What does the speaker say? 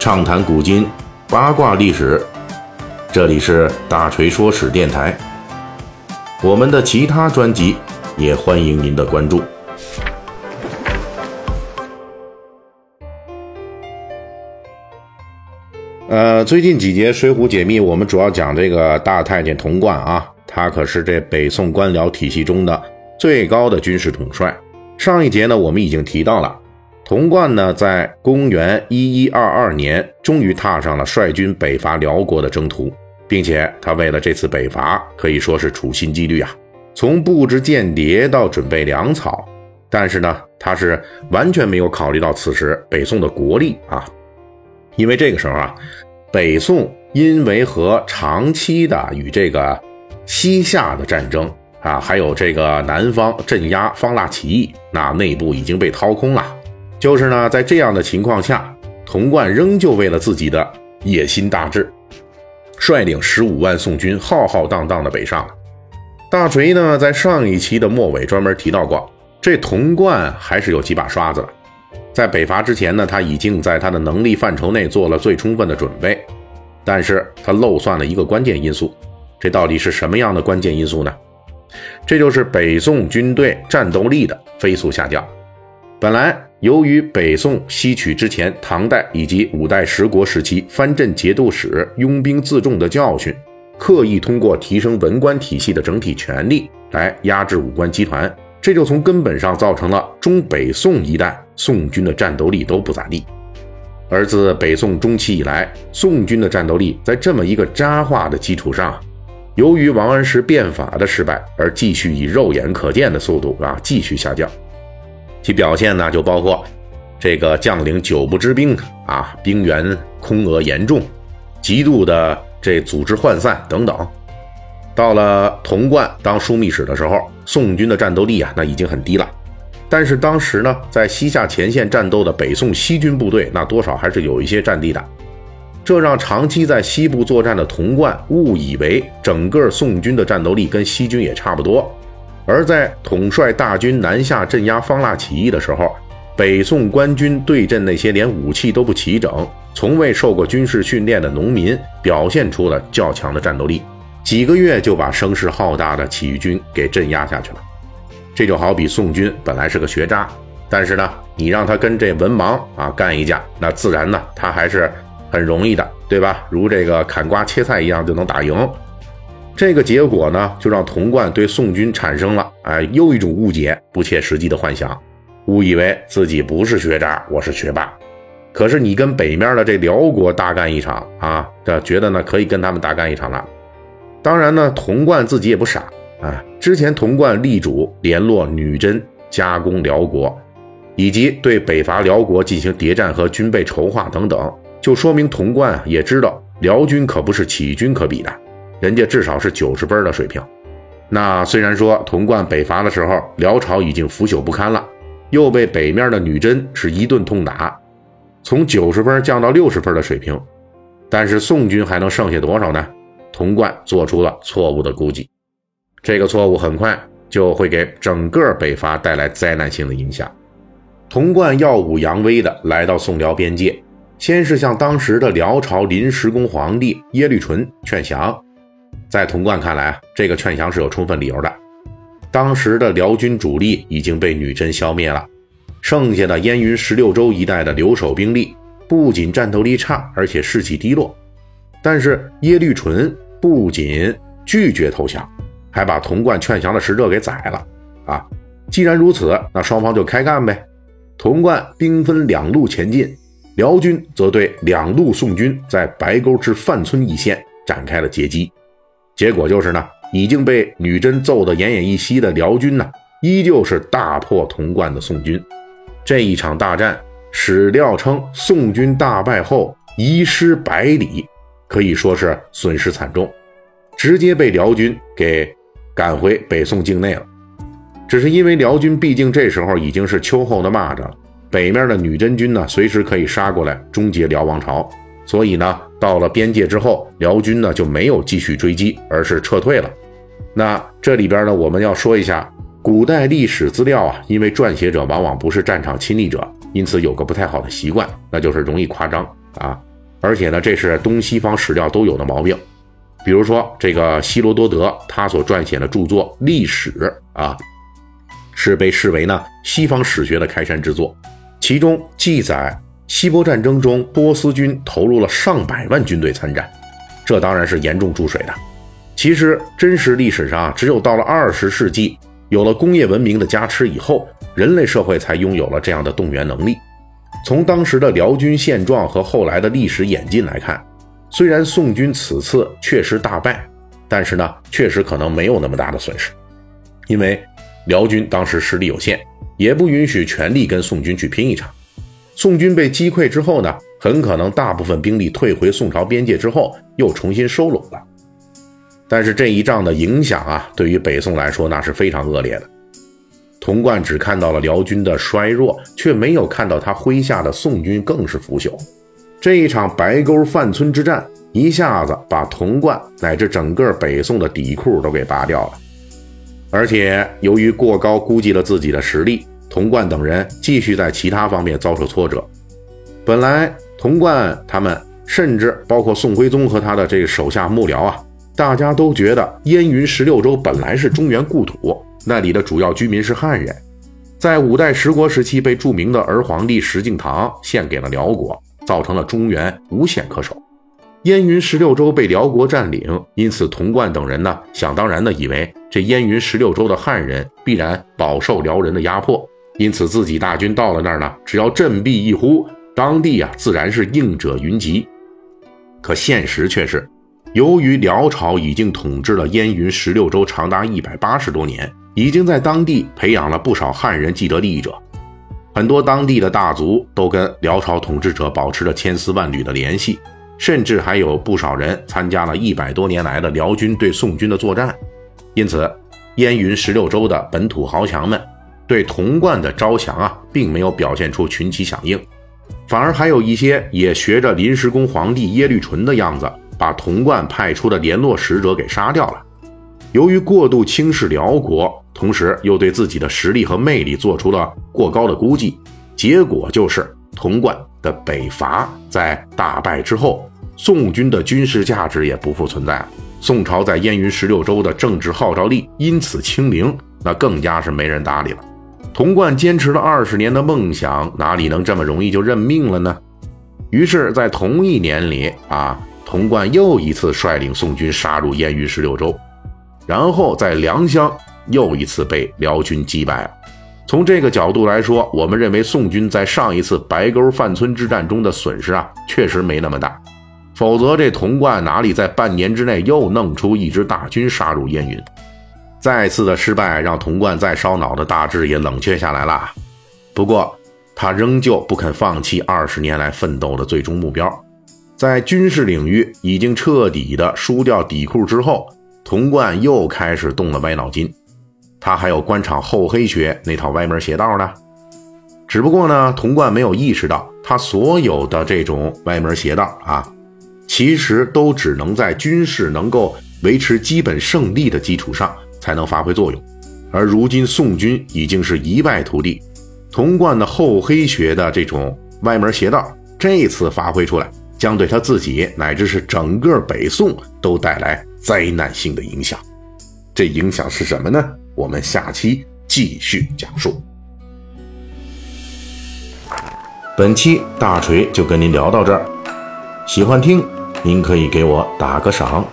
畅谈古今，八卦历史。这里是大锤说史电台。我们的其他专辑也欢迎您的关注。呃，最近几节《水浒解密》，我们主要讲这个大太监童贯啊，他可是这北宋官僚体系中的最高的军事统帅。上一节呢，我们已经提到了，童贯呢，在公元一一二二年，终于踏上了率军北伐辽国的征途，并且他为了这次北伐，可以说是处心积虑啊，从布置间谍到准备粮草，但是呢，他是完全没有考虑到此时北宋的国力啊，因为这个时候啊，北宋因为和长期的与这个西夏的战争。啊，还有这个南方镇压方腊起义，那内部已经被掏空了。就是呢，在这样的情况下，童贯仍旧为了自己的野心大志，率领十五万宋军浩浩荡荡的北上。大锤呢，在上一期的末尾专门提到过，这童贯还是有几把刷子的。在北伐之前呢，他已经在他的能力范畴内做了最充分的准备，但是他漏算了一个关键因素。这到底是什么样的关键因素呢？这就是北宋军队战斗力的飞速下降。本来由于北宋吸取之前唐代以及五代十国时期藩镇节度使拥兵自重的教训，刻意通过提升文官体系的整体权力来压制武官集团，这就从根本上造成了中北宋一代宋军的战斗力都不咋地。而自北宋中期以来，宋军的战斗力在这么一个渣化的基础上。由于王安石变法的失败，而继续以肉眼可见的速度啊继续下降，其表现呢就包括这个将领久不知兵啊，兵员空额严重，极度的这组织涣散等等。到了童贯当枢密使的时候，宋军的战斗力啊那已经很低了，但是当时呢在西夏前线战斗的北宋西军部队，那多少还是有一些战力的。这让长期在西部作战的童贯误以为整个宋军的战斗力跟西军也差不多，而在统帅大军南下镇压方腊起义的时候，北宋官军对阵那些连武器都不齐整、从未受过军事训练的农民，表现出了较强的战斗力，几个月就把声势浩大的起义军给镇压下去了。这就好比宋军本来是个学渣，但是呢，你让他跟这文盲啊干一架，那自然呢，他还是。很容易的，对吧？如这个砍瓜切菜一样就能打赢。这个结果呢，就让童贯对宋军产生了哎又一种误解、不切实际的幻想，误以为自己不是学渣，我是学霸。可是你跟北面的这辽国大干一场啊，这觉得呢可以跟他们大干一场了。当然呢，童贯自己也不傻啊。之前童贯力主联络女真，加攻辽国，以及对北伐辽国进行谍战和军备筹划等等。就说明童贯也知道辽军可不是起义军可比的，人家至少是九十分的水平。那虽然说童贯北伐的时候，辽朝已经腐朽不堪了，又被北面的女真是一顿痛打，从九十分降到六十分的水平，但是宋军还能剩下多少呢？童贯做出了错误的估计，这个错误很快就会给整个北伐带来灾难性的影响。童贯耀武扬威的来到宋辽边界。先是向当时的辽朝临时宫皇帝耶律淳劝降，在童贯看来啊，这个劝降是有充分理由的。当时的辽军主力已经被女真消灭了，剩下的燕云十六州一带的留守兵力不仅战斗力差，而且士气低落。但是耶律淳不仅拒绝投降，还把童贯劝降的使者给宰了。啊，既然如此，那双方就开干呗。童贯兵分两路前进。辽军则对两路宋军在白沟至范村一线展开了截击，结果就是呢，已经被女真揍得奄奄一息的辽军呢，依旧是大破童贯的宋军。这一场大战，史料称宋军大败后遗失百里，可以说是损失惨重，直接被辽军给赶回北宋境内了。只是因为辽军毕竟这时候已经是秋后的蚂蚱了。北面的女真军呢，随时可以杀过来终结辽王朝，所以呢，到了边界之后，辽军呢就没有继续追击，而是撤退了。那这里边呢，我们要说一下，古代历史资料啊，因为撰写者往往不是战场亲历者，因此有个不太好的习惯，那就是容易夸张啊。而且呢，这是东西方史料都有的毛病。比如说，这个希罗多德他所撰写的著作《历史》啊，是被视为呢西方史学的开山之作。其中记载，希波战争中波斯军投入了上百万军队参战，这当然是严重注水的。其实，真实历史上只有到了二十世纪，有了工业文明的加持以后，人类社会才拥有了这样的动员能力。从当时的辽军现状和后来的历史演进来看。虽然宋军此次确实大败，但是呢，确实可能没有那么大的损失，因为辽军当时实力有限，也不允许全力跟宋军去拼一场。宋军被击溃之后呢，很可能大部分兵力退回宋朝边界之后又重新收拢了。但是这一仗的影响啊，对于北宋来说那是非常恶劣的。童贯只看到了辽军的衰弱，却没有看到他麾下的宋军更是腐朽。这一场白沟范村之战，一下子把童贯乃至整个北宋的底裤都给拔掉了。而且由于过高估计了自己的实力，童贯等人继续在其他方面遭受挫折。本来童贯他们，甚至包括宋徽宗和他的这个手下幕僚啊，大家都觉得燕云十六州本来是中原故土，那里的主要居民是汉人，在五代十国时期被著名的儿皇帝石敬瑭献给了辽国。造成了中原无险可守，燕云十六州被辽国占领，因此童贯等人呢，想当然的以为这燕云十六州的汉人必然饱受辽人的压迫，因此自己大军到了那儿呢，只要振臂一呼，当地啊自然是应者云集。可现实却是，由于辽朝已经统治了燕云十六州长达一百八十多年，已经在当地培养了不少汉人既得利益者。很多当地的大族都跟辽朝统治者保持着千丝万缕的联系，甚至还有不少人参加了一百多年来的辽军对宋军的作战。因此，燕云十六州的本土豪强们对童贯的招降啊，并没有表现出群起响应，反而还有一些也学着临时工皇帝耶律淳的样子，把童贯派出的联络使者给杀掉了。由于过度轻视辽国，同时又对自己的实力和魅力做出了过高的估计，结果就是童贯的北伐在大败之后，宋军的军事价值也不复存在了。宋朝在燕云十六州的政治号召力因此清零，那更加是没人搭理了。童贯坚持了二十年的梦想，哪里能这么容易就认命了呢？于是，在同一年里啊，童贯又一次率领宋军杀入燕云十六州。然后在良乡又一次被辽军击败了。从这个角度来说，我们认为宋军在上一次白沟范村之战中的损失啊，确实没那么大。否则这童贯哪里在半年之内又弄出一支大军杀入燕云？再次的失败让童贯再烧脑的大志也冷却下来了。不过他仍旧不肯放弃二十年来奋斗的最终目标，在军事领域已经彻底的输掉底裤之后。童贯又开始动了歪脑筋，他还有官场厚黑学那套歪门邪道呢。只不过呢，童贯没有意识到，他所有的这种歪门邪道啊，其实都只能在军事能够维持基本胜利的基础上才能发挥作用。而如今宋军已经是一败涂地，童贯的厚黑学的这种歪门邪道，这次发挥出来，将对他自己乃至是整个北宋都带来。灾难性的影响，这影响是什么呢？我们下期继续讲述。本期大锤就跟您聊到这儿，喜欢听您可以给我打个赏。